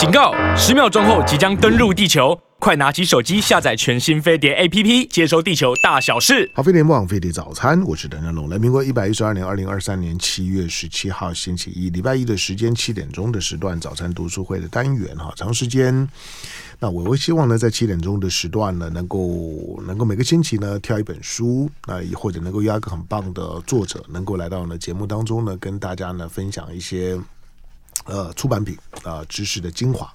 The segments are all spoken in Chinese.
警告！十秒钟后即将登陆地球，快拿起手机下载全新飞碟 APP，接收地球大小事。好，飞碟联播网飞碟早餐，我是邓正龙。来，民国一百一十二年二零二三年七月十七号星期一，礼拜一的时间七点钟的时段，早餐读书会的单元哈，长时间。那我会希望呢，在七点钟的时段呢，能够能够每个星期呢挑一本书，那或者能够邀一个很棒的作者，能够来到呢节目当中呢，跟大家呢分享一些呃出版品啊、知识的精华。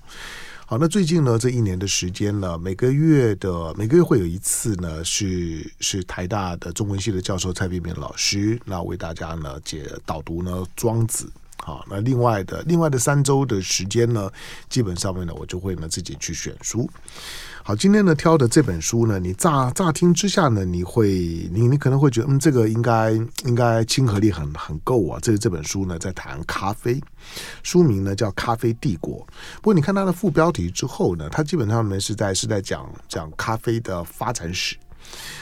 好，那最近呢这一年的时间呢，每个月的每个月会有一次呢，是是台大的中文系的教授蔡冰冰老师，那为大家呢解导读呢庄子。好，那另外的另外的三周的时间呢，基本上面呢，我就会呢自己去选书。好，今天呢挑的这本书呢，你乍乍听之下呢，你会你你可能会觉得，嗯，这个应该应该亲和力很很够啊。这个这本书呢在谈咖啡，书名呢叫《咖啡帝国》。不过你看它的副标题之后呢，它基本上呢是在是在讲讲咖啡的发展史。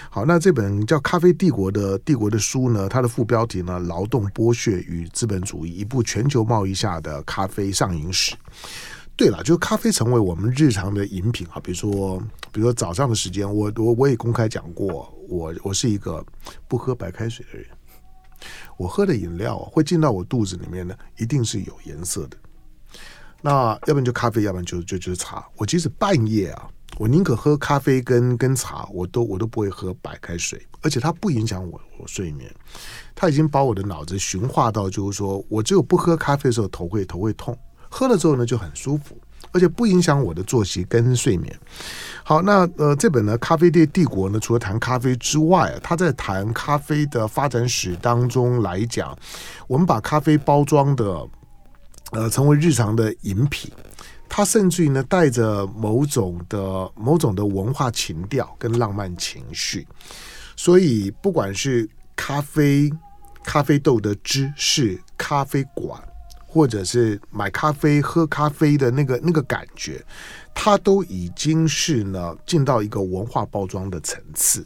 好，那这本叫《咖啡帝国》的帝国的书呢，它的副标题呢，《劳动剥削与资本主义：一部全球贸易下的咖啡上瘾史》。对了，就咖啡成为我们日常的饮品啊，比如说，比如说早上的时间，我我我也公开讲过，我我是一个不喝白开水的人，我喝的饮料会进到我肚子里面呢，一定是有颜色的。那要不然就咖啡，要不然就就就是茶。我即使半夜啊。我宁可喝咖啡跟跟茶，我都我都不会喝白开水，而且它不影响我我睡眠。它已经把我的脑子驯化到，就是说我只有不喝咖啡的时候头会头会痛，喝了之后呢就很舒服，而且不影响我的作息跟睡眠。好，那呃这本呢《咖啡店帝国》呢，除了谈咖啡之外，他在谈咖啡的发展史当中来讲，我们把咖啡包装的呃成为日常的饮品。它甚至于呢，带着某种的某种的文化情调跟浪漫情绪，所以不管是咖啡、咖啡豆的知识、咖啡馆，或者是买咖啡、喝咖啡的那个那个感觉，它都已经是呢进到一个文化包装的层次。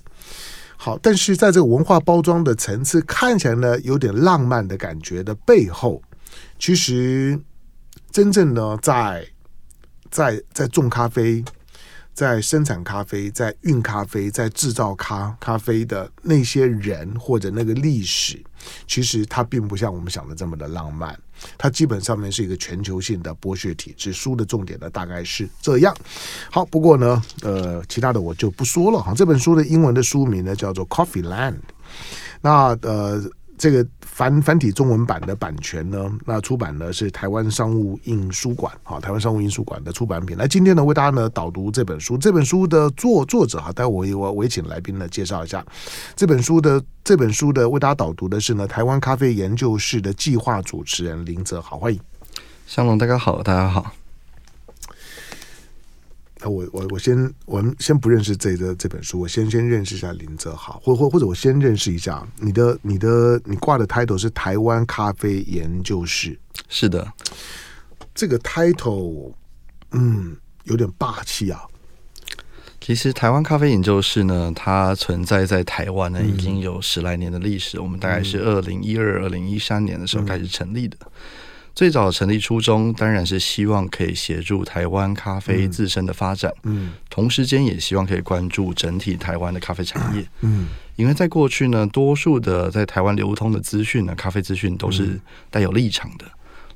好，但是在这个文化包装的层次看起来呢有点浪漫的感觉的背后，其实真正呢在。在在种咖啡，在生产咖啡，在运咖啡，在制造咖咖啡的那些人或者那个历史，其实它并不像我们想的这么的浪漫。它基本上面是一个全球性的剥削体制。书的重点呢，大概是这样。好，不过呢，呃，其他的我就不说了哈。这本书的英文的书名呢叫做《Coffee Land》。那呃。这个繁繁体中文版的版权呢，那出版呢是台湾商务印书馆，好，台湾商务印书馆的出版品。那，今天呢为大家呢导读这本书，这本书的作作者哈，待会我我也请来宾呢介绍一下这本书的这本书的为大家导读的是呢台湾咖啡研究室的计划主持人林泽豪，欢迎。香龙，大家好，大家好。那我我我先我们先不认识这个这本书，我先先认识一下林泽豪，或或或者我先认识一下你的你的你挂的 title 是台湾咖啡研究室，是的，这个 title 嗯有点霸气啊。其实台湾咖啡研究室呢，它存在在台湾呢已经有十来年的历史，嗯、我们大概是二零一二二零一三年的时候开始成立的。嗯最早成立初衷当然是希望可以协助台湾咖啡自身的发展，嗯，同时间也希望可以关注整体台湾的咖啡产业，嗯，因为在过去呢，多数的在台湾流通的资讯呢，咖啡资讯都是带有立场的，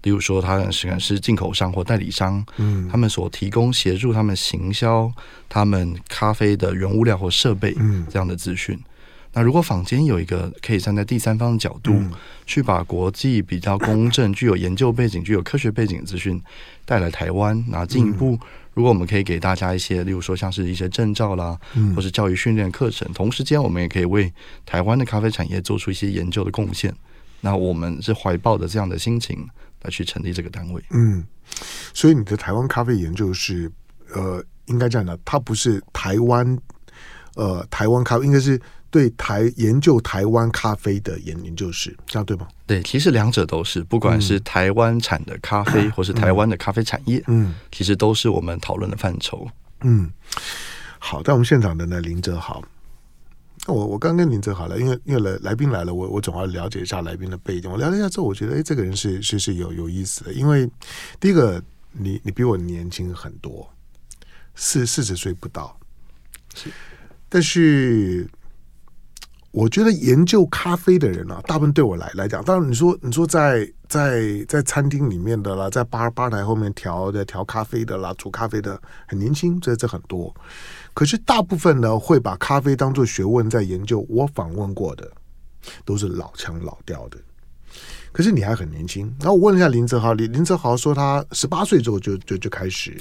例如说，他可能是进口商或代理商，嗯，他们所提供协助他们行销他们咖啡的原物料或设备，嗯，这样的资讯。那如果坊间有一个可以站在第三方的角度，嗯、去把国际比较公正、具有研究背景、具有科学背景的资讯带来台湾，那进一步，如果我们可以给大家一些，例如说像是一些证照啦，嗯、或是教育训练课程，同时间我们也可以为台湾的咖啡产业做出一些研究的贡献。那我们是怀抱着这样的心情来去成立这个单位。嗯，所以你的台湾咖啡研究是，呃，应该这样的，它不是台湾，呃，台湾咖啡应该是。对台研究台湾咖啡的研研究室，这样对吗？对，其实两者都是，不管是台湾产的咖啡，嗯、或是台湾的咖啡产业，嗯，其实都是我们讨论的范畴。嗯，好，在我们现场的呢，林哲豪，我我刚跟林泽好了，因为因为来来宾来了，我我总要了解一下来宾的背景。我了解一下之后，我觉得哎，这个人是是是有有意思的，因为第一个你你比我年轻很多，四四十岁不到，是，但是。我觉得研究咖啡的人啊，大部分对我来来讲，当然你说你说在在在餐厅里面的啦，在吧吧台后面调的调咖啡的啦，煮咖啡的很年轻，这这很多。可是大部分呢，会把咖啡当做学问在研究。我访问过的都是老腔老调的。可是你还很年轻。然后我问了一下林泽豪，林林泽豪说他十八岁之后就就就开始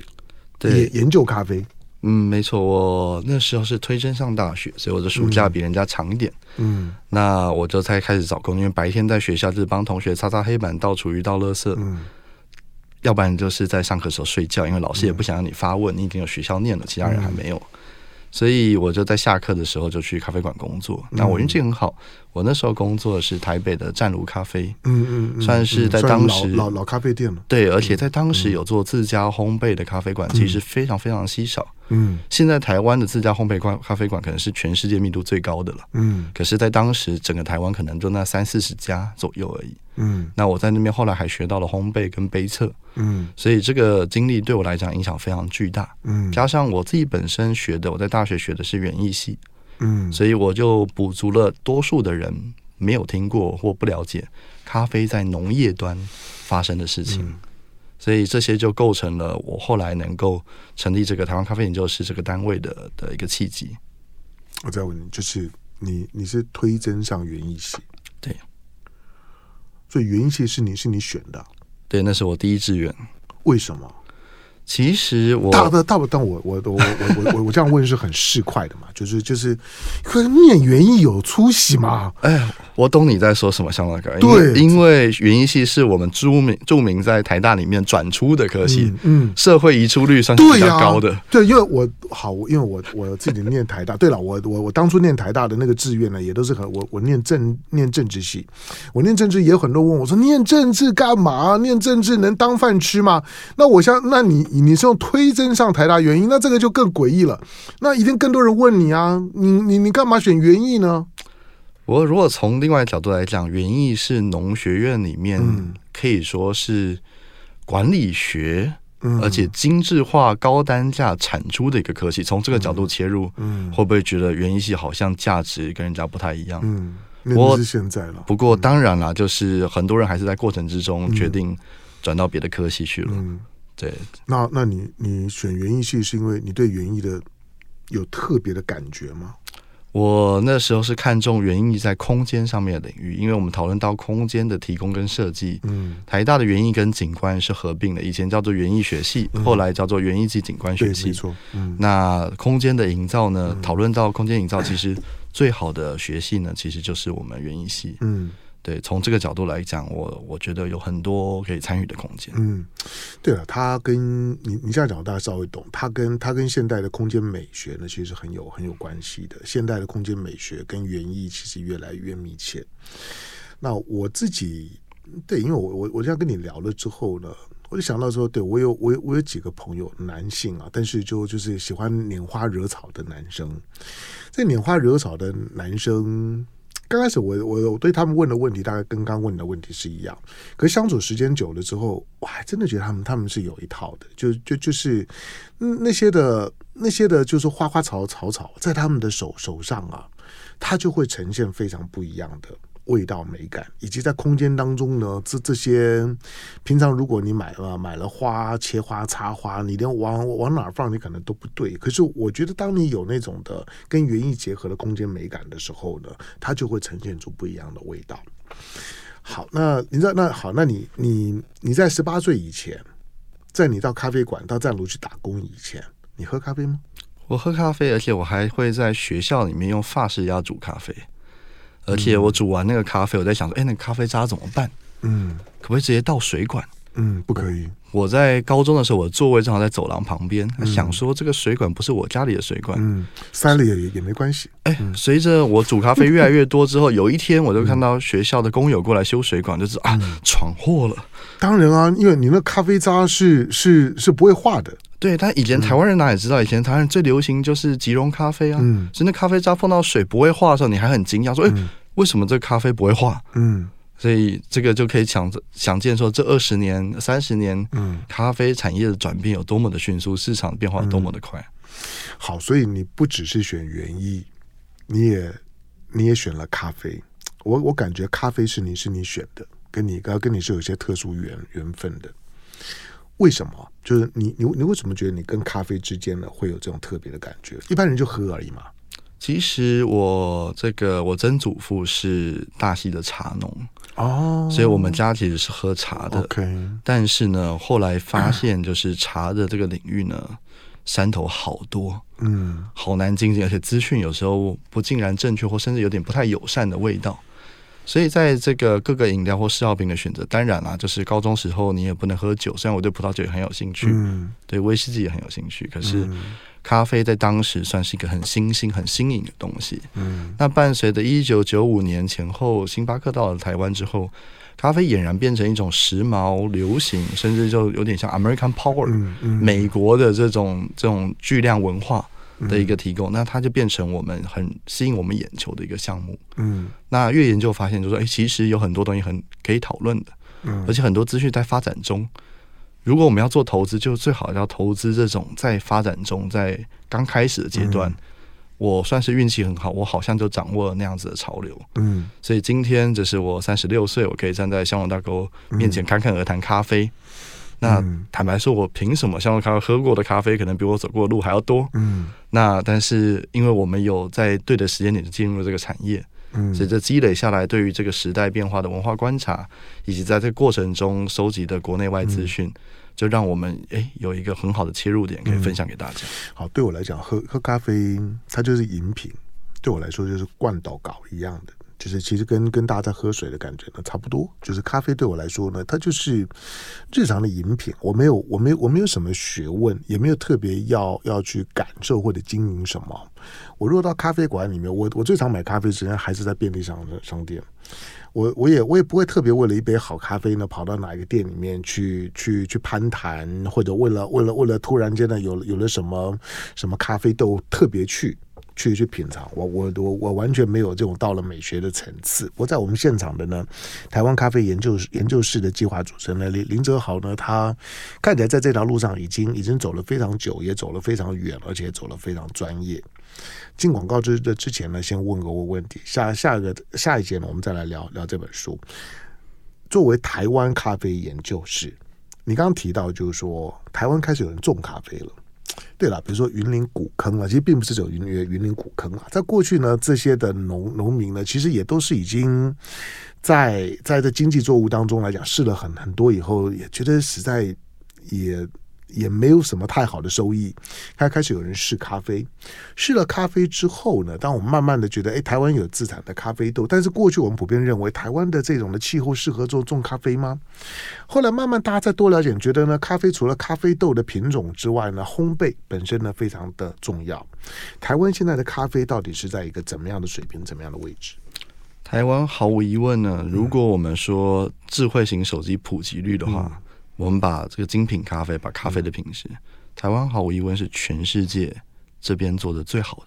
研研究咖啡。嗯，没错，我那时候是推甄上大学，所以我的暑假比人家长一点。嗯，那我就才开始找工，因为白天在学校就是帮同学擦擦黑板、倒厨余、倒垃圾。嗯，要不然就是在上课时候睡觉，因为老师也不想让你发问，你已经有学校念了，其他人还没有。所以我就在下课的时候就去咖啡馆工作。那我运气很好，我那时候工作的是台北的湛炉咖啡，嗯嗯，算是在当时老老咖啡店了。对，而且在当时有做自家烘焙的咖啡馆，其实非常非常稀少。嗯，现在台湾的自家烘焙咖咖啡馆可能是全世界密度最高的了。嗯，可是，在当时整个台湾可能就那三四十家左右而已。嗯，那我在那边后来还学到了烘焙跟杯测。嗯，所以这个经历对我来讲影响非常巨大。嗯，加上我自己本身学的，我在大学学的是园艺系。嗯，所以我就补足了多数的人没有听过或不了解咖啡在农业端发生的事情。嗯所以这些就构成了我后来能够成立这个台湾咖啡研究室这个单位的的一个契机。我再问你，就是你你是推甄上园艺系？对，所以园艺系是你是你选的？对，那是我第一志愿。为什么？其实我大的大不，但我我我我我我这样问是很市侩的嘛，就是就是，可是念园艺有出息吗？哎，我懂你在说什么，香港哥。对，因为园艺系是我们著名著名在台大里面转出的科系，嗯，嗯社会移出率算是比较高的。对，啊、对，因为我好，因为我我自己念台大。对了，我我我当初念台大的那个志愿呢，也都是很我我念政念政治系，我念政治也有很多问我说，念政治干嘛？念政治能当饭吃吗？那我想，那你。你是用推甄上台大园艺，那这个就更诡异了。那一定更多人问你啊，你你你干嘛选园艺呢？我如果从另外角度来讲，园艺是农学院里面可以说是管理学，嗯、而且精致化、高单价产出的一个科系。从这个角度切入，嗯，会不会觉得园艺系好像价值跟人家不太一样？嗯，我是现在了。不过当然了，就是很多人还是在过程之中决定转到别的科系去了。嗯对，那那你你选园艺系是因为你对园艺的有特别的感觉吗？我那时候是看中园艺在空间上面的领域，因为我们讨论到空间的提供跟设计。嗯，台大的园艺跟景观是合并的，以前叫做园艺学系，嗯、后来叫做园艺及景观学系。没错。嗯，那空间的营造呢？讨论到空间营造，其实最好的学系呢，其实就是我们园艺系。嗯。对，从这个角度来讲，我我觉得有很多可以参与的空间。嗯，对了，他跟你你这样讲，大家稍微懂。他跟他跟现代的空间美学呢，其实很有很有关系的。现代的空间美学跟园艺其实越来越密切。那我自己对，因为我我我这样跟你聊了之后呢，我就想到说，对我有我有我有几个朋友，男性啊，但是就就是喜欢拈花惹草的男生。这拈花惹草的男生。刚开始我我我对他们问的问题大概跟刚问的问题是一样，可是相处时间久了之后，我还真的觉得他们他们是有一套的，就就就是那些的那些的，就是花花草草草，在他们的手手上啊，它就会呈现非常不一样的。味道、美感，以及在空间当中呢，这这些平常如果你买了买了花、切花、插花，你连往往哪放你可能都不对。可是我觉得，当你有那种的跟园艺结合的空间美感的时候呢，它就会呈现出不一样的味道。好，那你知道，那好，那你你你在十八岁以前，在你到咖啡馆到湛炉去打工以前，你喝咖啡吗？我喝咖啡，而且我还会在学校里面用法式压煮咖啡。而且我煮完那个咖啡，我在想说，哎，那个咖啡渣怎么办？嗯，可不可以直接倒水管？嗯，不可以。我在高中的时候，我的座位正好在走廊旁边，嗯、想说这个水管不是我家里的水管，嗯，塞了也也没关系。哎，随着我煮咖啡越来越多之后，有一天我就看到学校的工友过来修水管，就是啊，闯祸了。当然啊，因为你那咖啡渣是是是不会化的。对，但以前台湾人哪里知道？以前台湾人最流行就是即溶咖啡啊，嗯，所以那咖啡渣碰到水不会化的时候，你还很惊讶，说，哎，为什么这个咖啡不会化？嗯。所以这个就可以想想见说，这二十年、三十年，嗯，咖啡产业的转变有多么的迅速，市场变化有多么的快。嗯、好，所以你不只是选园艺，你也你也选了咖啡。我我感觉咖啡是你是你选的，跟你刚跟你是有些特殊缘缘分的。为什么？就是你你你为什么觉得你跟咖啡之间呢会有这种特别的感觉？一般人就喝而已嘛。其实我这个我曾祖父是大溪的茶农哦，所以我们家其实是喝茶的。OK，但是呢，后来发现就是茶的这个领域呢，山头好多，嗯，好难经营，而且资讯有时候不尽然正确，或甚至有点不太友善的味道。所以在这个各个饮料或嗜好品的选择，当然啦，就是高中时候你也不能喝酒，虽然我对葡萄酒也很有兴趣，嗯，对威士忌也很有兴趣，可是。咖啡在当时算是一个很新兴、很新颖的东西。嗯，那伴随着一九九五年前后，星巴克到了台湾之后，咖啡俨然变成一种时髦、流行，甚至就有点像 American Power，嗯嗯，美国的这种这种巨量文化的一个提供。那它就变成我们很吸引我们眼球的一个项目。嗯，那越研究发现，就是说，哎，其实有很多东西很可以讨论的，嗯，而且很多资讯在发展中。如果我们要做投资，就最好要投资这种在发展中、在刚开始的阶段。嗯、我算是运气很好，我好像就掌握了那样子的潮流。嗯，所以今天这是我三十六岁，我可以站在香龙大哥面前侃侃而谈咖啡。嗯、那坦白说，我凭什么香龙咖啡喝过的咖啡可能比我走过的路还要多？嗯，那但是因为我们有在对的时间点进入这个产业。嗯，随着积累下来，对于这个时代变化的文化观察，以及在这个过程中收集的国内外资讯，嗯、就让我们诶有一个很好的切入点可以分享给大家。嗯、好，对我来讲，喝喝咖啡它就是饮品，对我来说就是灌倒稿一样的。就是其实跟跟大家在喝水的感觉呢差不多，就是咖啡对我来说呢，它就是日常的饮品。我没有，我没有，我没有什么学问，也没有特别要要去感受或者经营什么。我如果到咖啡馆里面，我我最常买咖啡时间还是在便利商商店。我我也我也不会特别为了一杯好咖啡呢，跑到哪一个店里面去去去攀谈，或者为了为了为了突然间呢有有了什么什么咖啡豆特别去。去去品尝，我我我我完全没有这种到了美学的层次。我在我们现场的呢，台湾咖啡研究研究室的计划主持人呢林林哲豪呢，他看起来在这条路上已经已经走了非常久，也走了非常远，而且走了非常专业。进广告之的之前呢，先问个问题，下下一个下一节呢，我们再来聊聊这本书。作为台湾咖啡研究室，你刚刚提到就是说，台湾开始有人种咖啡了。对了，比如说云林古坑啊，其实并不是只有云云云林古坑啊，在过去呢，这些的农农民呢，其实也都是已经在在这经济作物当中来讲试了很很多以后，也觉得实在也。也没有什么太好的收益，开开始有人试咖啡，试了咖啡之后呢，当我们慢慢的觉得，哎，台湾有自产的咖啡豆，但是过去我们普遍认为台湾的这种的气候适合做种咖啡吗？后来慢慢大家再多了解，觉得呢，咖啡除了咖啡豆的品种之外呢，烘焙本身呢非常的重要。台湾现在的咖啡到底是在一个怎么样的水平，怎么样的位置？台湾毫无疑问呢，如果我们说智慧型手机普及率的话。嗯我们把这个精品咖啡，把咖啡的品质，嗯、台湾毫无疑问是全世界这边做的最好的。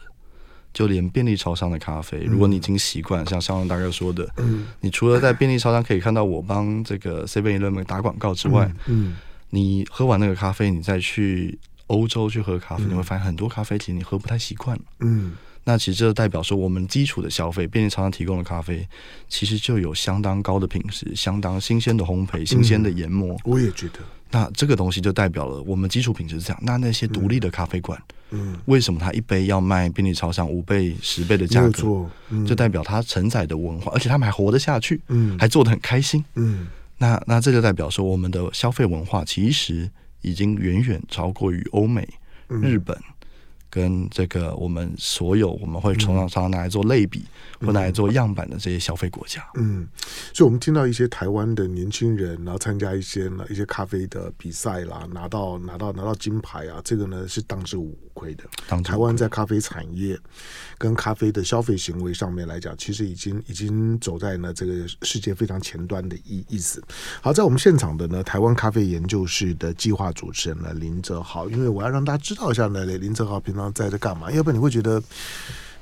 就连便利超商的咖啡，嗯、如果你已经习惯，像肖龙大哥说的，嗯，你除了在便利超商可以看到我帮这个 Seven Eleven 打广告之外，嗯，嗯。你喝完那个咖啡，你再去欧洲去喝咖啡，嗯、你会发现很多咖啡其实你喝不太习惯，嗯。那其实这代表说，我们基础的消费，便利超商提供的咖啡，其实就有相当高的品质，相当新鲜的烘焙，新鲜的研磨。我也觉得，那这个东西就代表了我们基础品质是这样。那那些独立的咖啡馆，嗯，为什么它一杯要卖便利超商五倍、十倍的价格？嗯，就代表它承载的文化，而且他们还活得下去，嗯，还做得很开心，嗯。那那这就代表说，我们的消费文化其实已经远远超过于欧美、日本。跟这个我们所有我们会从常常拿来做类比，或拿来做样板的这些消费国家，嗯，所以我们听到一些台湾的年轻人，然后参加一些一些咖啡的比赛啦，拿到拿到拿到金牌啊，这个呢是当之无愧的。台湾在咖啡产业跟咖啡的消费行为上面来讲，其实已经已经走在呢这个世界非常前端的意意思。好，在我们现场的呢，台湾咖啡研究室的计划主持人呢林哲豪，因为我要让大家知道一下呢，林哲豪平常。在这干嘛？要不然你会觉得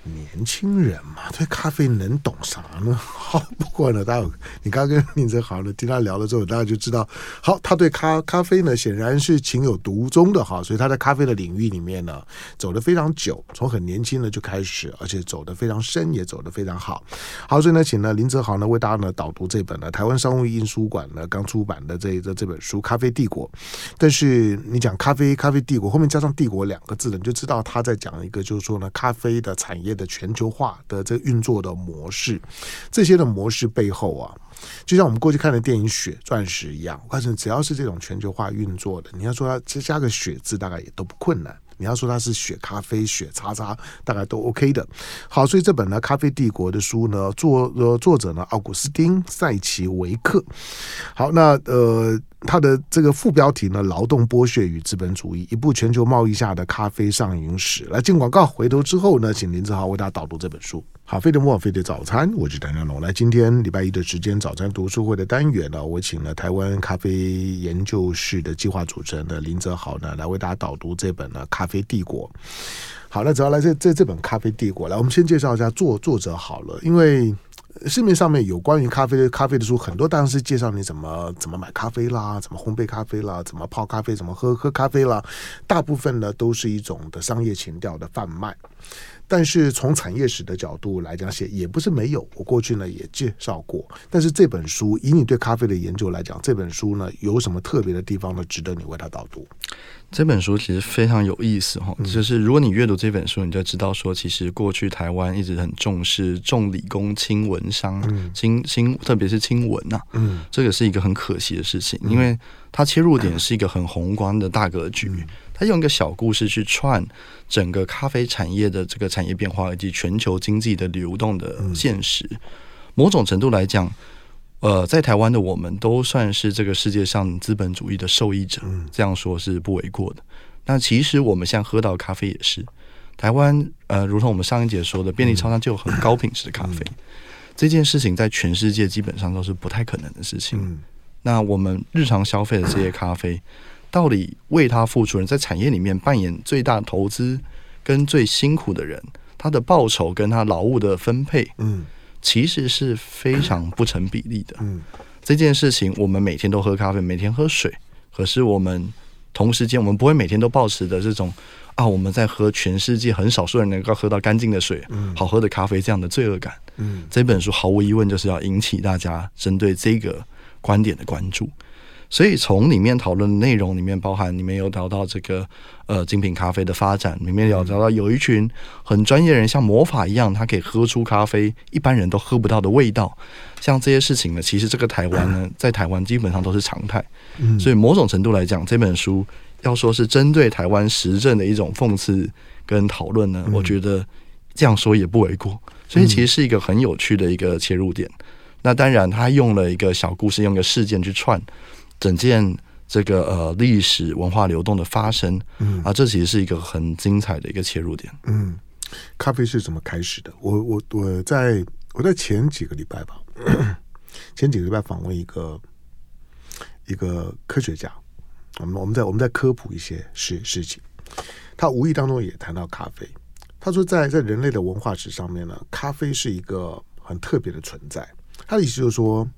年轻人嘛，对咖啡能懂啥呢？好，不过呢，大家你刚跟林泽豪呢听他聊了之后，大家就知道，好，他对咖咖啡呢显然是情有独钟的哈，所以他在咖啡的领域里面呢走得非常久，从很年轻呢就开始，而且走得非常深，也走得非常好。好，所以呢，请呢林泽豪呢为大家呢导读这本呢台湾商务印书馆呢刚出版的这这这本书《咖啡帝国》。但是你讲咖啡咖啡帝国后面加上“帝国”两个字呢，你就知道他在讲一个就是说呢咖啡的产业。的全球化的这个运作的模式，这些的模式背后啊，就像我们过去看的电影《血钻石》一样。我告诉你，只要是这种全球化运作的，你要说它加个“血”字，大概也都不困难。你要说它是血咖啡、血叉叉，大概都 OK 的。好，所以这本呢《咖啡帝国》的书呢，作呃作者呢奥古斯丁·塞奇维克。好，那呃。他的这个副标题呢，《劳动剥削与资本主义：一部全球贸易下的咖啡上瘾史》。来进广告，回头之后呢，请林志豪为大家导读这本书。好，飞碟墨尔飞碟早餐，我是谭家龙。来，今天礼拜一的时间，早餐读书会的单元呢，我请了台湾咖啡研究室的计划主持人的林哲豪呢，来为大家导读这本呢《咖啡帝国》。好，那只要来这这这本《咖啡帝国》，来，我们先介绍一下作作者好了，因为。市面上面有关于咖啡的咖啡的书很多，当然是介绍你怎么怎么买咖啡啦，怎么烘焙咖啡啦，怎么泡咖啡，怎么喝喝咖啡啦。大部分呢都是一种的商业情调的贩卖。但是从产业史的角度来讲，写也不是没有。我过去呢也介绍过。但是这本书以你对咖啡的研究来讲，这本书呢有什么特别的地方呢？值得你为它导读？这本书其实非常有意思哈，就是如果你阅读这本书，你就知道说，其实过去台湾一直很重视重理工轻文商，轻轻特别是轻文呐，嗯，这个是一个很可惜的事情，因为它切入点是一个很宏观的大格局。他用一个小故事去串整个咖啡产业的这个产业变化以及全球经济的流动的现实。某种程度来讲，呃，在台湾的我们都算是这个世界上资本主义的受益者，这样说是不为过的。那其实我们现在喝到咖啡也是台湾，呃，如同我们上一节说的，便利超商就有很高品质的咖啡。这件事情在全世界基本上都是不太可能的事情。那我们日常消费的这些咖啡。到底为他付出人，在产业里面扮演最大投资跟最辛苦的人，他的报酬跟他劳务的分配，嗯，其实是非常不成比例的。嗯，这件事情，我们每天都喝咖啡，每天喝水，可是我们同时间，我们不会每天都保持的这种啊，我们在喝全世界很少数人能够喝到干净的水，嗯，好喝的咖啡这样的罪恶感。嗯，这本书毫无疑问就是要引起大家针对这个观点的关注。所以从里面讨论的内容里面，包含里面有聊到这个呃精品咖啡的发展，里面有聊到有一群很专业的人像魔法一样，他可以喝出咖啡一般人都喝不到的味道。像这些事情呢，其实这个台湾呢，在台湾基本上都是常态。所以某种程度来讲，这本书要说是针对台湾时政的一种讽刺跟讨论呢，我觉得这样说也不为过。所以其实是一个很有趣的一个切入点。那当然，他用了一个小故事，用一个事件去串。整件这个呃历史文化流动的发生，嗯啊，这其实是一个很精彩的一个切入点。嗯，咖啡是怎么开始的？我我我在我在前几个礼拜吧，前几个礼拜访问一个一个科学家，我们我们在我们在科普一些事事情，他无意当中也谈到咖啡。他说在，在在人类的文化史上面呢，咖啡是一个很特别的存在。他的意思就是说。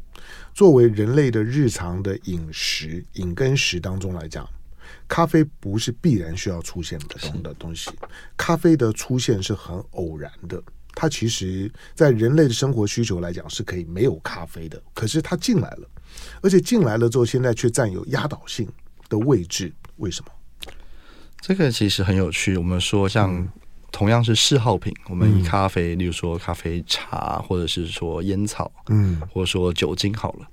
作为人类的日常的饮食饮跟食当中来讲，咖啡不是必然需要出现的东的东西。咖啡的出现是很偶然的，它其实在人类的生活需求来讲是可以没有咖啡的。可是它进来了，而且进来了之后，现在却占有压倒性的位置。为什么？这个其实很有趣。我们说像。嗯同样是嗜好品，我们以咖啡，嗯、例如说咖啡茶，或者是说烟草，嗯，或者说酒精好了，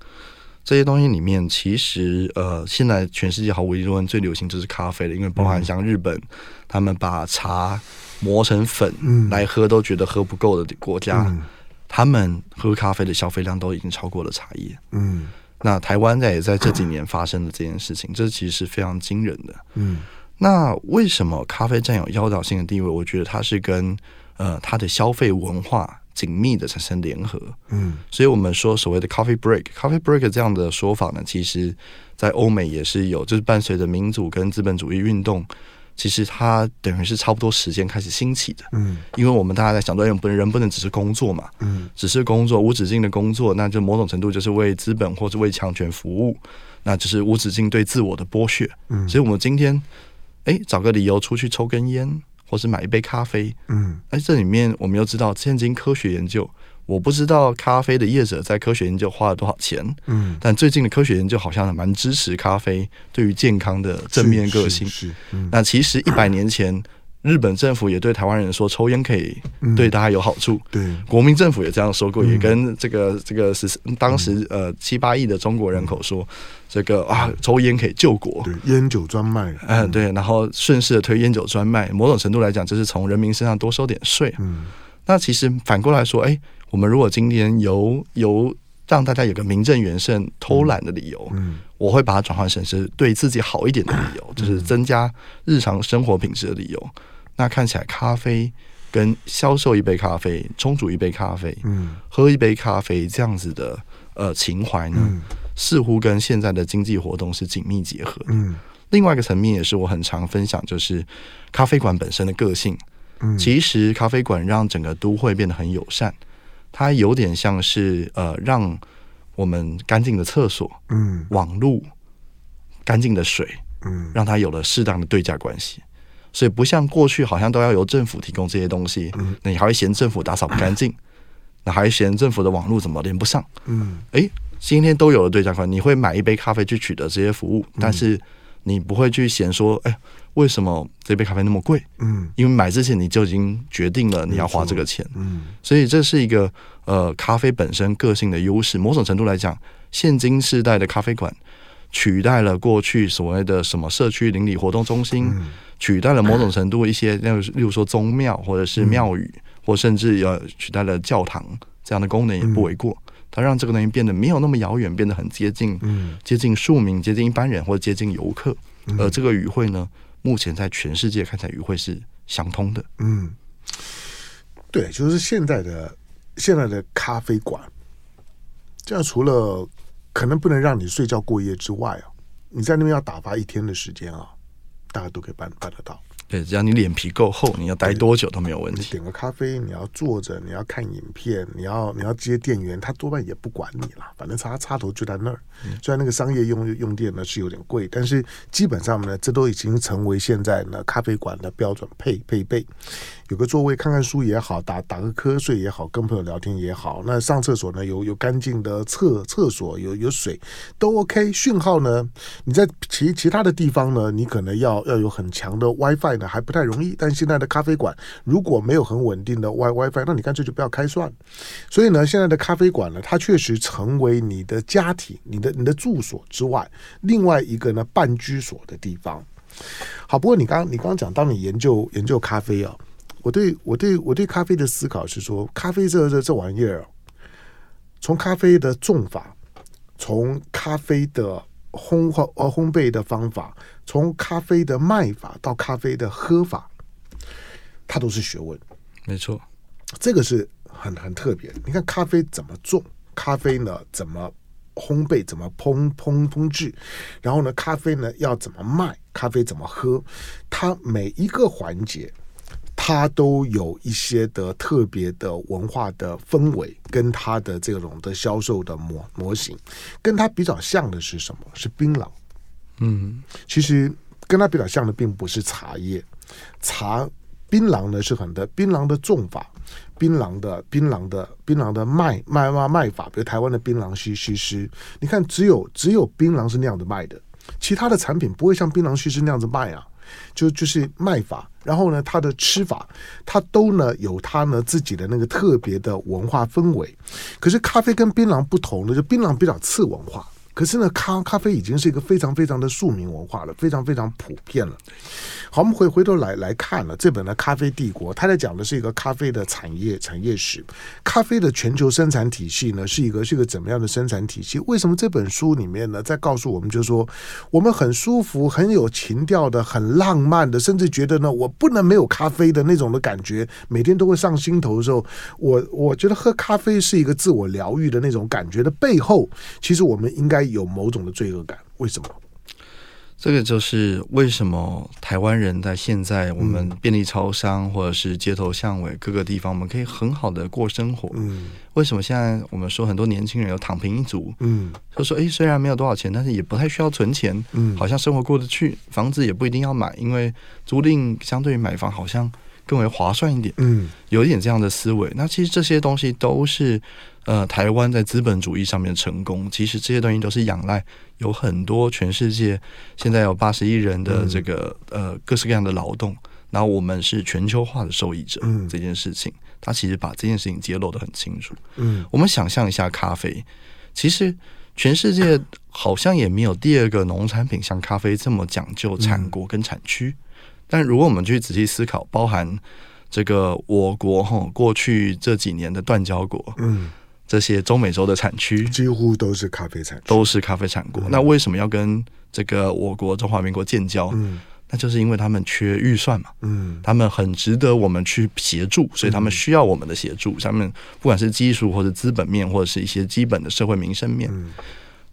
这些东西里面，其实呃，现在全世界毫无疑问最流行就是咖啡了，因为包含像日本，嗯、他们把茶磨成粉来喝都觉得喝不够的国家，嗯、他们喝咖啡的消费量都已经超过了茶叶。嗯，那台湾在也在这几年发生了这件事情，这其实是非常惊人的。嗯。那为什么咖啡占有压倒性的地位？我觉得它是跟呃它的消费文化紧密的产生联合。嗯，所以我们说所谓的 coffee break，coffee break 这样的说法呢，其实在欧美也是有，就是伴随着民主跟资本主义运动，其实它等于是差不多时间开始兴起的。嗯，因为我们大家在想，说，不能人不能只是工作嘛，嗯，只是工作无止境的工作，那就某种程度就是为资本或者为强权服务，那就是无止境对自我的剥削。嗯，所以我们今天，哎，找个理由出去抽根烟，或是买一杯咖啡，嗯，哎，这里面我们又知道，现今科学研究。我不知道咖啡的业者在科学研究花了多少钱，嗯，但最近的科学研究好像蛮支持咖啡对于健康的正面个性。是，是是嗯、那其实一百年前，日本政府也对台湾人说，抽烟可以对大家有好处。对、嗯，国民政府也这样说过，嗯、也跟这个这个是当时呃七八亿的中国人口说，这个啊抽烟可以救国，对，烟酒专卖。嗯，对，然后顺势的推烟酒专卖，某种程度来讲，就是从人民身上多收点税。嗯，那其实反过来说，哎。我们如果今天由由让大家有个名正言顺偷懒的理由，嗯，我会把它转换成是对自己好一点的理由，就是增加日常生活品质的理由。那看起来咖啡跟销售一杯咖啡、冲煮一杯咖啡、嗯，喝一杯咖啡这样子的呃情怀呢，似乎跟现在的经济活动是紧密结合的。嗯，另外一个层面也是我很常分享，就是咖啡馆本身的个性。嗯，其实咖啡馆让整个都会变得很友善。它有点像是呃，让我们干净的厕所，嗯，网路，干净的水，嗯，让它有了适当的对价关系。所以不像过去好像都要由政府提供这些东西，嗯，那你还会嫌政府打扫不干净，那还嫌政府的网络怎么连不上，嗯，诶，今天都有了对价款，你会买一杯咖啡去取得这些服务，但是你不会去嫌说，哎。为什么这杯咖啡那么贵？嗯，因为买之前你就已经决定了你要花这个钱。嗯，所以这是一个呃咖啡本身个性的优势。某种程度来讲，现今世代的咖啡馆取代了过去所谓的什么社区邻里活动中心，嗯、取代了某种程度一些，例如例如说宗庙或者是庙宇，嗯、或甚至要取代了教堂这样的功能也不为过。嗯、它让这个东西变得没有那么遥远，变得很接近，嗯、接近庶民，接近一般人，或者接近游客。而这个语汇呢？目前在全世界看起来语汇是相通的。嗯，对，就是现在的现在的咖啡馆，这样除了可能不能让你睡觉过夜之外啊，你在那边要打发一天的时间啊，大家都可以办办得到。对，只要你脸皮够厚，你要待多久都没有问题。你点个咖啡，你要坐着，你要看影片，你要你要接电源，他多半也不管你了，反正插插头就在那儿。虽然那个商业用用电呢是有点贵，但是基本上呢，这都已经成为现在呢咖啡馆的标准配配备。有个座位看看书也好，打打个瞌睡也好，跟朋友聊天也好。那上厕所呢，有有干净的厕厕所，有有水都 OK。讯号呢，你在其其他的地方呢，你可能要要有很强的 WiFi 还不太容易。但现在的咖啡馆如果没有很稳定的 Wi WiFi，那你干脆就不要开算。所以呢，现在的咖啡馆呢，它确实成为你的家庭、你的你的住所之外另外一个呢半居所的地方。好，不过你刚你刚刚讲，当你研究研究咖啡啊。我对我对我对咖啡的思考是说，咖啡这这这玩意儿，从咖啡的种法，从咖啡的烘烘呃烘焙的方法，从咖啡的卖法到咖啡的喝法，它都是学问。没错，这个是很很特别。你看咖啡怎么种，咖啡呢怎么烘焙，怎么烹烹烹制，然后呢咖啡呢要怎么卖，咖啡怎么喝，它每一个环节。它都有一些的特别的文化的氛围，跟它的这种的销售的模模型，跟它比较像的是什么？是槟榔。嗯，其实跟它比较像的并不是茶叶，茶槟榔呢是很的槟榔的种法，槟榔的槟榔的槟榔的卖卖卖卖法，比如台湾的槟榔西西施，你看只有只有槟榔是那样子卖的，其他的产品不会像槟榔西施那样子卖啊。就就是卖法，然后呢，它的吃法，它都呢有它呢自己的那个特别的文化氛围。可是咖啡跟槟榔不同的，就槟榔比较次文化。可是呢，咖咖啡已经是一个非常非常的庶民文化了，非常非常普遍了。好，我们回回头来来看了这本的《咖啡帝国》，它在讲的是一个咖啡的产业产业史。咖啡的全球生产体系呢，是一个是一个怎么样的生产体系？为什么这本书里面呢，在告诉我们，就是说我们很舒服、很有情调的、很浪漫的，甚至觉得呢，我不能没有咖啡的那种的感觉，每天都会上心头的时候，我我觉得喝咖啡是一个自我疗愈的那种感觉的背后，其实我们应该。有某种的罪恶感，为什么？这个就是为什么台湾人在现在我们便利超商或者是街头巷尾各个地方，我们可以很好的过生活。嗯，为什么现在我们说很多年轻人有躺平一族？嗯，就说诶，虽然没有多少钱，但是也不太需要存钱。嗯，好像生活过得去，房子也不一定要买，因为租赁相对于买房好像更为划算一点。嗯，有一点这样的思维。那其实这些东西都是呃台湾在资本主义上面成功。其实这些东西都是仰赖。有很多全世界现在有八十亿人的这个、嗯、呃各式各样的劳动，然后我们是全球化的受益者。嗯，这件事情，他其实把这件事情揭露的很清楚。嗯，我们想象一下咖啡，其实全世界好像也没有第二个农产品像咖啡这么讲究产国跟产区。嗯、但如果我们去仔细思考，包含这个我国哈过去这几年的断交国，嗯。这些中美洲的产区几乎都是咖啡产区，都是咖啡产国。嗯、那为什么要跟这个我国中华民国建交？嗯，那就是因为他们缺预算嘛。嗯，他们很值得我们去协助，所以他们需要我们的协助。他们不管是技术或者资本面，或者是一些基本的社会民生面。嗯、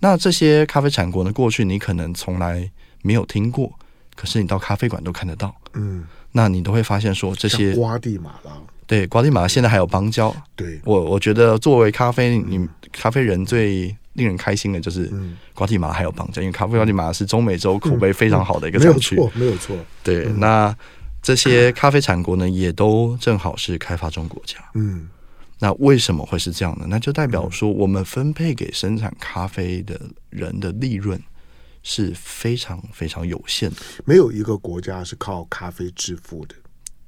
那这些咖啡产国呢，过去你可能从来没有听过，可是你到咖啡馆都看得到。嗯，那你都会发现说这些瓜地马拉。对，瓜地马拉现在还有邦交。对，我我觉得作为咖啡，你咖啡人最令人开心的就是瓜地马拉还有邦交，因为咖啡瓜地马拉是中美洲口碑非常好的一个产区。没有错，没有错。对，那这些咖啡产国呢，也都正好是开发中国家。嗯，那为什么会是这样呢？那就代表说，我们分配给生产咖啡的人的利润是非常非常有限的。没有一个国家是靠咖啡致富的。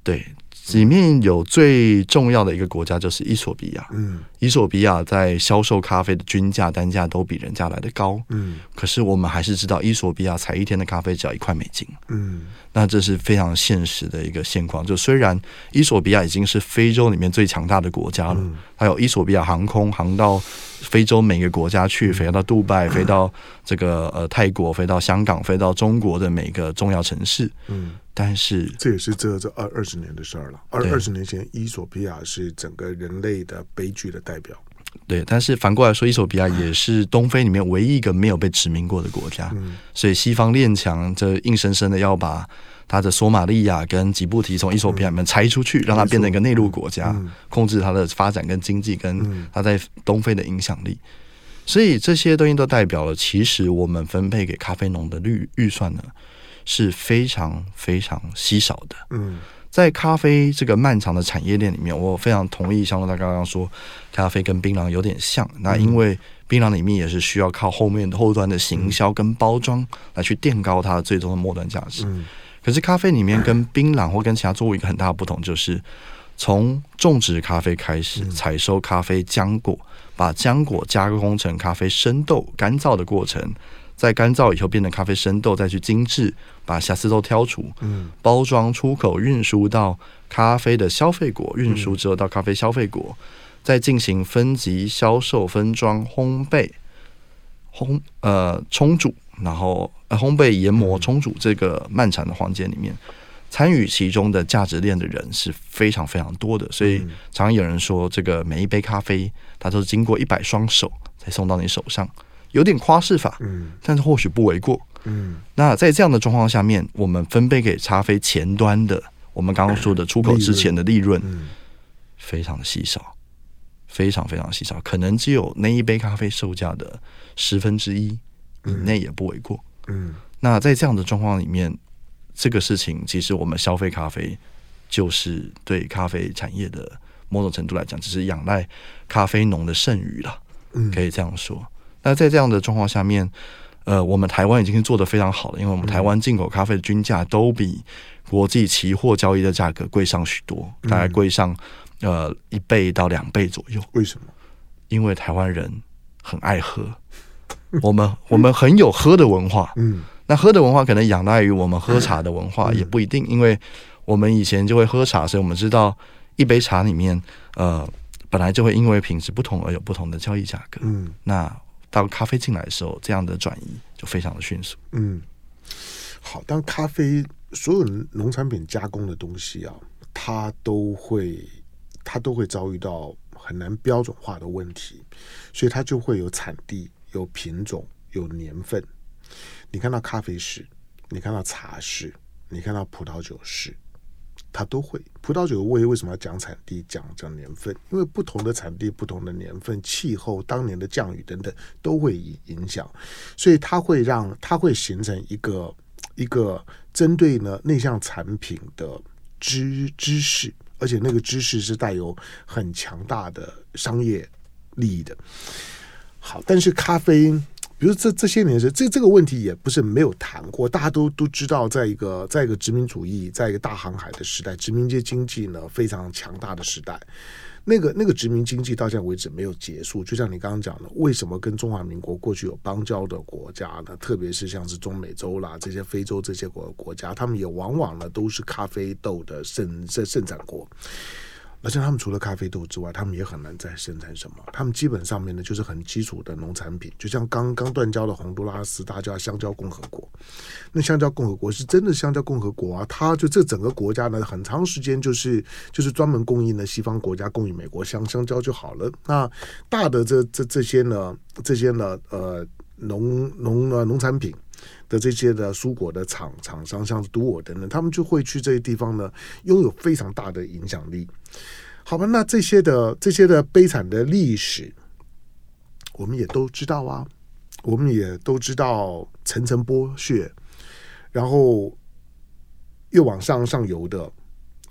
对。里面有最重要的一个国家就是伊索比亚。嗯，伊索比亚在销售咖啡的均价单价都比人家来的高。嗯，可是我们还是知道，伊索比亚采一天的咖啡只要一块美金。嗯，那这是非常现实的一个现况。就虽然伊索比亚已经是非洲里面最强大的国家了，嗯、还有伊索比亚航空航到非洲每个国家去，飞到杜拜，飞到这个呃泰国，飞到香港，飞到中国的每个重要城市。嗯。但是这也是这这二二十年的事儿了。二二十年前，伊索比亚是整个人类的悲剧的代表。对，但是反过来说，伊索比亚也是东非里面唯一一个没有被殖民过的国家。嗯，所以西方列强这硬生生的要把他的索马利亚跟吉布提从伊索比亚里面拆出去，让它变成一个内陆国家，控制它的发展跟经济，跟它在东非的影响力。所以这些东西都代表了，其实我们分配给咖啡农的预预算呢，是非常非常稀少的。嗯，在咖啡这个漫长的产业链里面，我非常同意香诺他刚刚说，咖啡跟槟榔有点像。那因为槟榔里面也是需要靠后面的后端的行销跟包装来去垫高它最终的末端价值。嗯，可是咖啡里面跟槟榔或跟其他作物一个很大的不同，就是从种植咖啡开始，采收咖啡浆果，把浆果加工成咖啡生豆，干燥的过程。在干燥以后变成咖啡生豆，再去精制，把瑕疵都挑除，嗯，包装出口运输到咖啡的消费国，运输之后到咖啡消费国，再进行分级销售、分装、烘焙、烘呃冲煮，然后呃烘焙、研磨、冲煮这个漫长的环节里面，参与其中的价值链的人是非常非常多的，所以常常有人说，这个每一杯咖啡，它都是经过一百双手才送到你手上。有点夸饰法，嗯，但是或许不为过，嗯。那在这样的状况下面，我们分配给咖啡前端的，我们刚刚说的出口之前的利润，非常的稀少，非常非常稀少，可能只有那一杯咖啡售价的十分之一以内也不为过，嗯。那在这样的状况里面，这个事情其实我们消费咖啡，就是对咖啡产业的某种程度来讲，只是仰赖咖啡农的剩余了，嗯，可以这样说。那在这样的状况下面，呃，我们台湾已经做得非常好了，因为我们台湾进口咖啡的均价都比国际期货交易的价格贵上许多，大概贵上呃一倍到两倍左右。为什么？因为台湾人很爱喝，我们 我们很有喝的文化。嗯，那喝的文化可能仰赖于我们喝茶的文化，也不一定，因为我们以前就会喝茶，所以我们知道一杯茶里面，呃，本来就会因为品质不同而有不同的交易价格。嗯，那。当咖啡进来的时候，这样的转移就非常的迅速。嗯，好，当咖啡所有农产品加工的东西啊，它都会它都会遭遇到很难标准化的问题，所以它就会有产地、有品种、有年份。你看到咖啡师，你看到茶室，你看到葡萄酒室。它都会，葡萄酒为为什么要讲产地、讲讲年份？因为不同的产地、不同的年份、气候、当年的降雨等等都会影响，所以它会让它会形成一个一个针对呢那项产品的知知识，而且那个知识是带有很强大的商业利益的。好，但是咖啡。比如这这些年是这这个问题也不是没有谈过，大家都都知道，在一个在一个殖民主义，在一个大航海的时代，殖民阶经济呢非常强大的时代，那个那个殖民经济到现在为止没有结束。就像你刚刚讲的，为什么跟中华民国过去有邦交的国家呢？特别是像是中美洲啦这些非洲这些国国家，他们也往往呢都是咖啡豆的盛盛盛产国。而且他们除了咖啡豆之外，他们也很难再生产什么。他们基本上面呢，就是很基础的农产品，就像刚刚断交的洪都拉斯，大家叫香蕉共和国。那香蕉共和国是真的香蕉共和国啊，它就这整个国家呢，很长时间就是就是专门供应的西方国家供应美国香香蕉就好了。那大的这这这些呢，这些呢，呃，农农呃农产品。的这些的蔬果的厂厂商，像是杜尔等等，他们就会去这些地方呢，拥有非常大的影响力。好吧，那这些的这些的悲惨的历史，我们也都知道啊，我们也都知道层层剥削，然后越往上上游的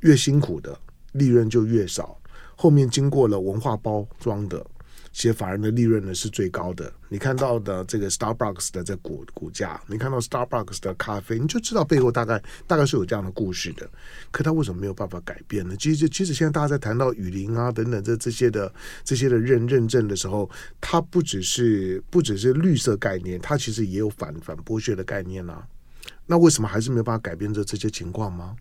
越辛苦的利润就越少，后面经过了文化包装的。些法人的利润呢是最高的。你看到的这个 Starbucks 的这股股价，你看到 Starbucks 的咖啡，你就知道背后大概大概是有这样的故事的。可他为什么没有办法改变呢？其实，其实现在大家在谈到雨林啊等等这这些的这些的认认证的时候，它不只是不只是绿色概念，它其实也有反反剥削的概念啊。那为什么还是没有办法改变这这些情况吗？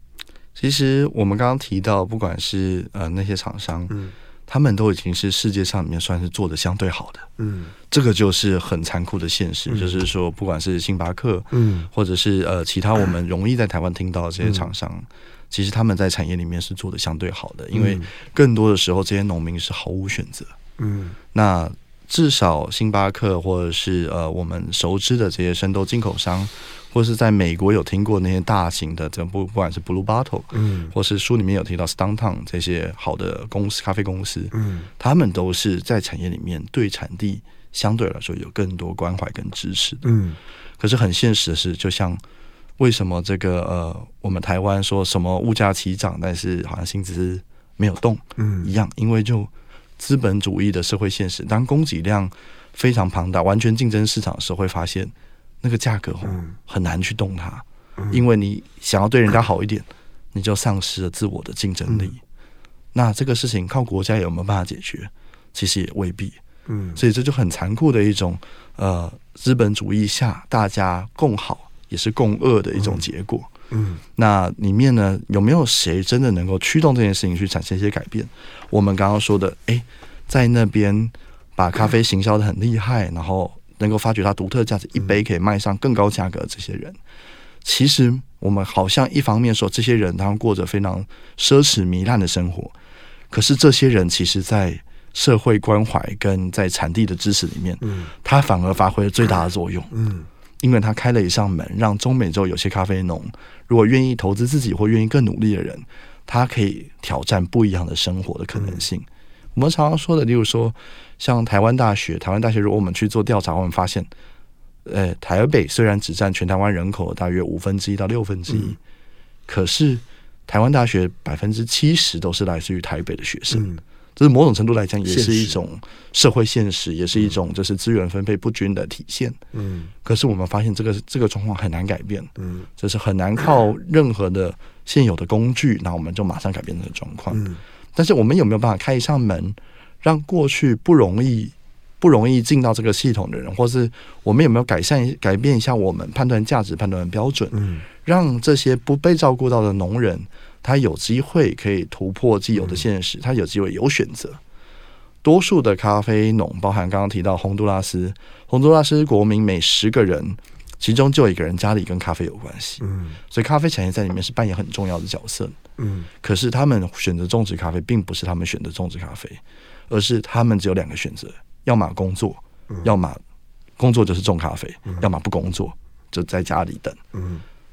其实我们刚刚提到，不管是呃那些厂商，嗯。他们都已经是世界上里面算是做的相对好的，嗯，这个就是很残酷的现实，嗯、就是说，不管是星巴克，嗯，或者是呃其他我们容易在台湾听到的这些厂商，嗯、其实他们在产业里面是做的相对好的，嗯、因为更多的时候这些农民是毫无选择，嗯，那至少星巴克或者是呃我们熟知的这些生豆进口商。或是在美国有听过那些大型的，这不不管是 Blue Bottle，嗯，或是书里面有提到 Stumptown 这些好的公司，咖啡公司，嗯，他们都是在产业里面对产地相对来说有更多关怀跟支持的，嗯。可是很现实的是，就像为什么这个呃，我们台湾说什么物价齐涨，但是好像薪资没有动，嗯，一样，因为就资本主义的社会现实，当供给量非常庞大，完全竞争市场的时候，会发现。那个价格很难去动它，因为你想要对人家好一点，你就丧失了自我的竞争力。那这个事情靠国家有没有办法解决？其实也未必。嗯，所以这就很残酷的一种呃资本主义下大家共好也是共恶的一种结果。嗯，那里面呢有没有谁真的能够驱动这件事情去产生一些改变？我们刚刚说的，哎，在那边把咖啡行销的很厉害，然后。能够发掘它独特价值，一杯可以卖上更高价格这些人，其实我们好像一方面说这些人他们过着非常奢侈糜烂的生活，可是这些人其实，在社会关怀跟在产地的支持里面，嗯，他反而发挥了最大的作用，嗯，因为他开了一扇门，让中美洲有些咖啡农，如果愿意投资自己或愿意更努力的人，他可以挑战不一样的生活的可能性。我们常常说的，例如说。像台湾大学，台湾大学，如果我们去做调查，我们发现，呃，台北虽然只占全台湾人口大约五分之一到六分之一，嗯、可是台湾大学百分之七十都是来自于台北的学生，嗯、这是某种程度来讲也是一种社会现实，现实也是一种就是资源分配不均的体现。嗯，可是我们发现这个这个状况很难改变，嗯，就是很难靠任何的现有的工具，那我们就马上改变这个状况。嗯，但是我们有没有办法开一扇门？让过去不容易、不容易进到这个系统的人，或是我们有没有改善、改变一下我们判断价值判断的标准？嗯，让这些不被照顾到的农人，他有机会可以突破既有的现实，他有机会有选择。多数的咖啡农，包含刚刚提到洪都拉斯，洪都拉斯国民每十个人，其中就有一个人家里跟咖啡有关系。嗯，所以咖啡产业在里面是扮演很重要的角色。嗯，可是他们选择种植咖啡，并不是他们选择种植咖啡。而是他们只有两个选择：要么工作，要么工作就是种咖啡；要么不工作，就在家里等。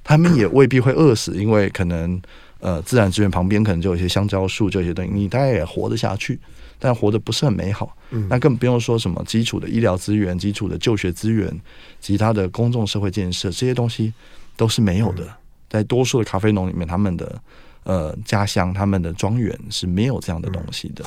他们也未必会饿死，因为可能呃自然资源旁边可能就有一些香蕉树，就有一些东西，你大概也活得下去，但活得不是很美好。嗯，那更不用说什么基础的医疗资源、基础的就学资源、其他的公众社会建设这些东西都是没有的。在多数的咖啡农里面，他们的呃家乡、他们的庄园是没有这样的东西的。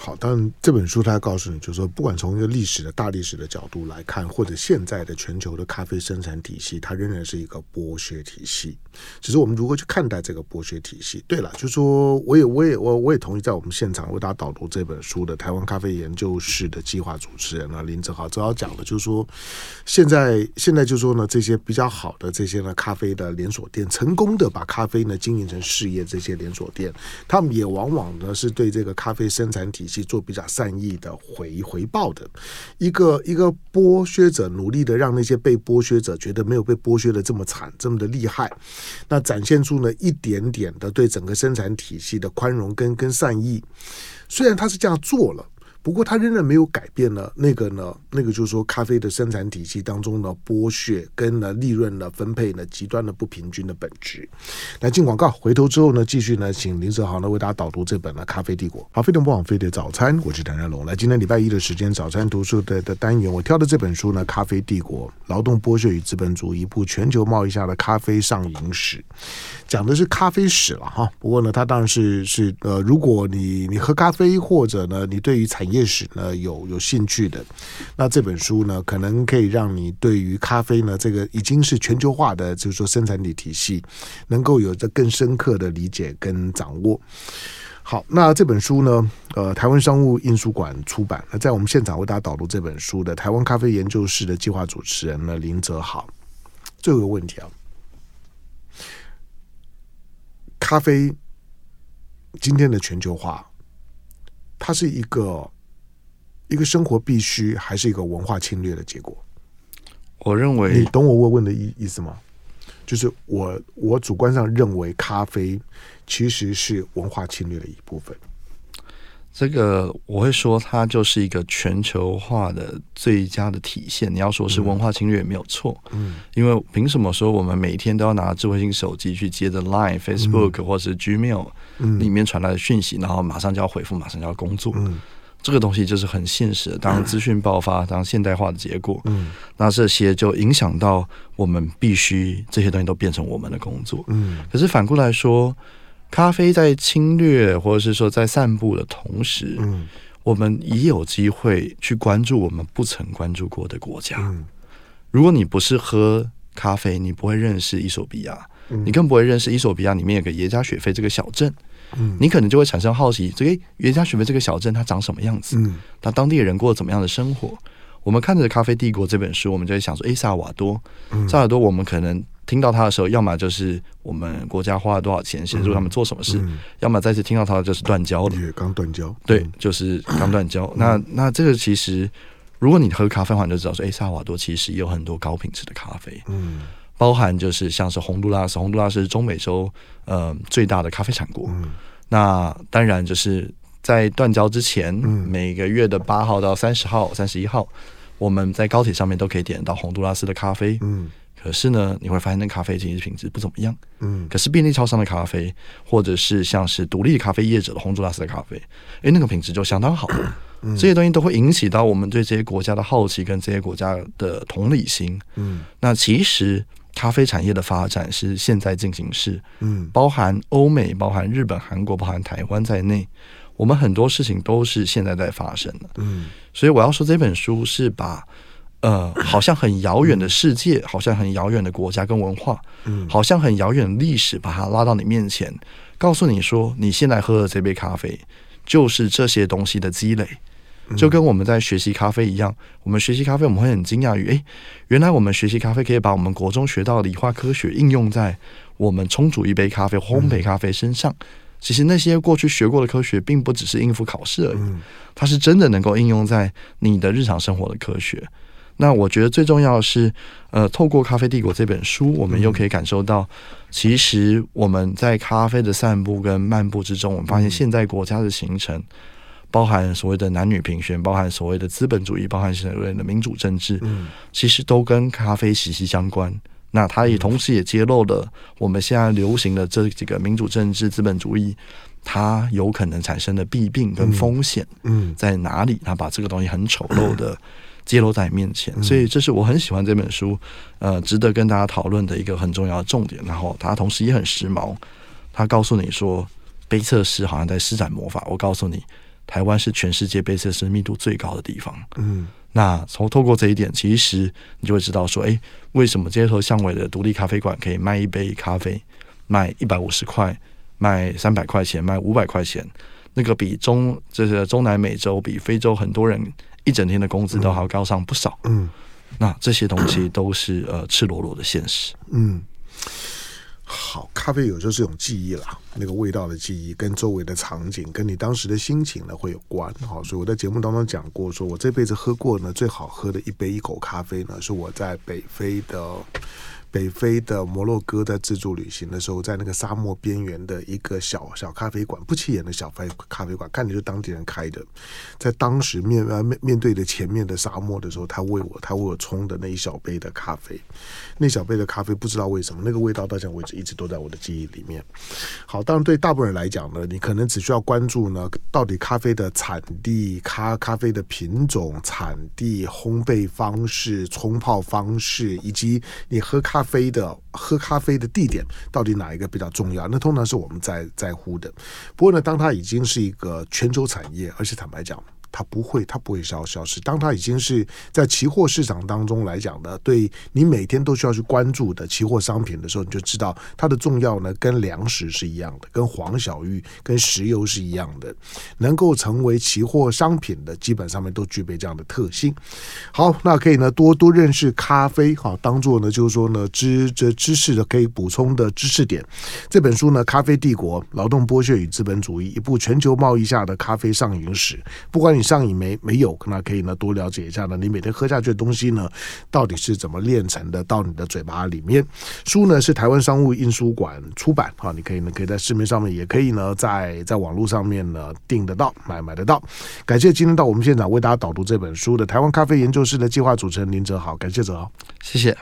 好，但这本书它告诉你，就是说，不管从一个历史的大历史的角度来看，或者现在的全球的咖啡生产体系，它仍然是一个剥削体系。只是我们如何去看待这个剥削体系？对了，就是说，我也我也我我也同意，在我们现场为大家导读这本书的台湾咖啡研究室的计划主持人呢林哲豪，主要讲的就是说，现在现在就说呢，这些比较好的这些呢咖啡的连锁店，成功的把咖啡呢经营成事业，这些连锁店，他们也往往呢是对这个咖啡生产体去做比较善意的回回报的，一个一个剥削者努力的让那些被剥削者觉得没有被剥削的这么惨，这么的厉害，那展现出呢一点点的对整个生产体系的宽容跟跟善意，虽然他是这样做了。不过，它仍然没有改变了那个呢，那个就是说，咖啡的生产体系当中的剥削跟呢利润的分配呢极端的不平均的本质。来进广告，回头之后呢，继续呢，请林哲豪呢为大家导读这本呢《咖啡帝国》。好，非常不枉费的早餐，我是谭家龙。来，今天礼拜一的时间，早餐读书的的单元，我挑的这本书呢，《咖啡帝国：劳动剥削与资本主义：一部全球贸易下的咖啡上瘾史》。讲的是咖啡史了哈，不过呢，它当然是是呃，如果你你喝咖啡或者呢，你对于产业史呢有有兴趣的，那这本书呢，可能可以让你对于咖啡呢这个已经是全球化的，就是说生产力体系，能够有着更深刻的理解跟掌握。好，那这本书呢，呃，台湾商务印书馆出版。那在我们现场为大家导读这本书的台湾咖啡研究室的计划主持人呢林泽豪，最后一个问题啊。咖啡今天的全球化，它是一个一个生活必须，还是一个文化侵略的结果？我认为，你懂我问问的意意思吗？就是我我主观上认为，咖啡其实是文化侵略的一部分。这个我会说，它就是一个全球化的最佳的体现。你要说是文化侵略也没有错，嗯，因为凭什么说我们每天都要拿智慧型手机去接着 Line、Facebook 或是 Gmail 里面传来的讯息，然后马上就要回复，马上就要工作？嗯，这个东西就是很现实的。当资讯爆发，当现代化的结果，嗯，那这些就影响到我们必须这些东西都变成我们的工作，嗯。可是反过来说。咖啡在侵略，或者是说在散步的同时，嗯，我们也有机会去关注我们不曾关注过的国家。嗯，如果你不是喝咖啡，你不会认识伊索比亚，嗯，你更不会认识伊索比亚里面有个耶加雪菲这个小镇，嗯，你可能就会产生好奇，这个耶加雪菲这个小镇它长什么样子？嗯，它当地人过怎么样的生活？我们看着《咖啡帝国》这本书，我们就会想说，诶，萨尔瓦多，萨尔瓦多，我们可能。听到他的时候，要么就是我们国家花了多少钱协助他们做什么事，嗯。嗯、要么再次听到他就是断交。了，刚断交，对，就是刚断交。嗯、那那这个其实，如果你喝咖啡的话，你就知道说，哎，萨尔瓦多其实也有很多高品质的咖啡，嗯，包含就是像是洪都拉斯，洪都拉斯是中美洲呃最大的咖啡产国。嗯、那当然就是在断交之前，嗯、每个月的八号到三十号、三十一号，我们在高铁上面都可以点到洪都拉斯的咖啡，嗯。可是呢，你会发现那咖啡其实品质不怎么样。嗯。可是便利超商的咖啡，或者是像是独立咖啡业者的洪都拉斯的咖啡，诶，那个品质就相当好。嗯。这些东西都会引起到我们对这些国家的好奇，跟这些国家的同理心。嗯。那其实咖啡产业的发展是现在进行式。嗯。包含欧美、包含日本、韩国、包含台湾在内，我们很多事情都是现在在发生的。嗯。所以我要说这本书是把。呃，好像很遥远的世界，好像很遥远的国家跟文化，嗯，好像很遥远的历史，把它拉到你面前，告诉你说，你现在喝的这杯咖啡，就是这些东西的积累，就跟我们在学习咖啡一样。我们学习咖啡，我们会很惊讶于，诶，原来我们学习咖啡可以把我们国中学到的理化科学应用在我们冲煮一杯咖啡、烘焙咖啡身上。其实那些过去学过的科学，并不只是应付考试而已，它是真的能够应用在你的日常生活的科学。那我觉得最重要的是，呃，透过《咖啡帝国》这本书，我们又可以感受到，其实我们在咖啡的散步跟漫步之中，我们发现现在国家的形成，包含所谓的男女平权，包含所谓的资本主义，包含所谓的民主政治，其实都跟咖啡息息相关。那它也同时也揭露了我们现在流行的这几个民主政治资本主义，它有可能产生的弊病跟风险，嗯，在哪里？他把这个东西很丑陋的揭露在你面前，所以这是我很喜欢这本书，呃，值得跟大家讨论的一个很重要的重点。然后它同时也很时髦，他告诉你说，杯测师好像在施展魔法。我告诉你，台湾是全世界杯测师密度最高的地方，嗯。那从透过这一点，其实你就会知道说，哎，为什么街头巷尾的独立咖啡馆可以卖一杯咖啡卖一百五十块，卖三百块钱，卖五百块钱，那个比中这个中南美洲、比非洲很多人一整天的工资都还要高上不少。嗯，那这些东西都是呃赤裸裸的现实。嗯。好，咖啡有时候是一种记忆啦，那个味道的记忆跟周围的场景，跟你当时的心情呢会有关。好，所以我在节目当中讲过，说我这辈子喝过呢最好喝的一杯一口咖啡呢，是我在北非的。北非的摩洛哥在自助旅行的时候，在那个沙漠边缘的一个小小咖啡馆，不起眼的小啡咖啡馆，看着就当地人开的。在当时面面面对着前面的沙漠的时候，他为我他为我冲的那一小杯的咖啡，那小杯的咖啡不知道为什么那个味道到现在为止一直都在我的记忆里面。好，当然对大部分人来讲呢，你可能只需要关注呢，到底咖啡的产地、咖咖啡的品种、产地、烘焙方式、冲泡方式，以及你喝咖。咖啡的喝咖啡的地点到底哪一个比较重要？那通常是我们在在乎的。不过呢，当它已经是一个全球产业，而且坦白讲。它不会，它不会消消失。当它已经是在期货市场当中来讲的，对你每天都需要去关注的期货商品的时候，你就知道它的重要呢，跟粮食是一样的，跟黄小玉、跟石油是一样的。能够成为期货商品的，基本上面都具备这样的特性。好，那可以呢，多多认识咖啡，好，当做呢，就是说呢，知这知识的可以补充的知识点。这本书呢，《咖啡帝国：劳动剥削与资本主义》，一部全球贸易下的咖啡上瘾史。不管。你上瘾没没有？那可以呢，多了解一下呢。你每天喝下去的东西呢，到底是怎么炼成的？到你的嘴巴里面。书呢是台湾商务印书馆出版，哈，你可以呢可以在市面上面，也可以呢在在网络上面呢订得到，买买得到。感谢今天到我们现场为大家导读这本书的台湾咖啡研究室的计划主持人林哲豪，感谢哲豪，谢谢。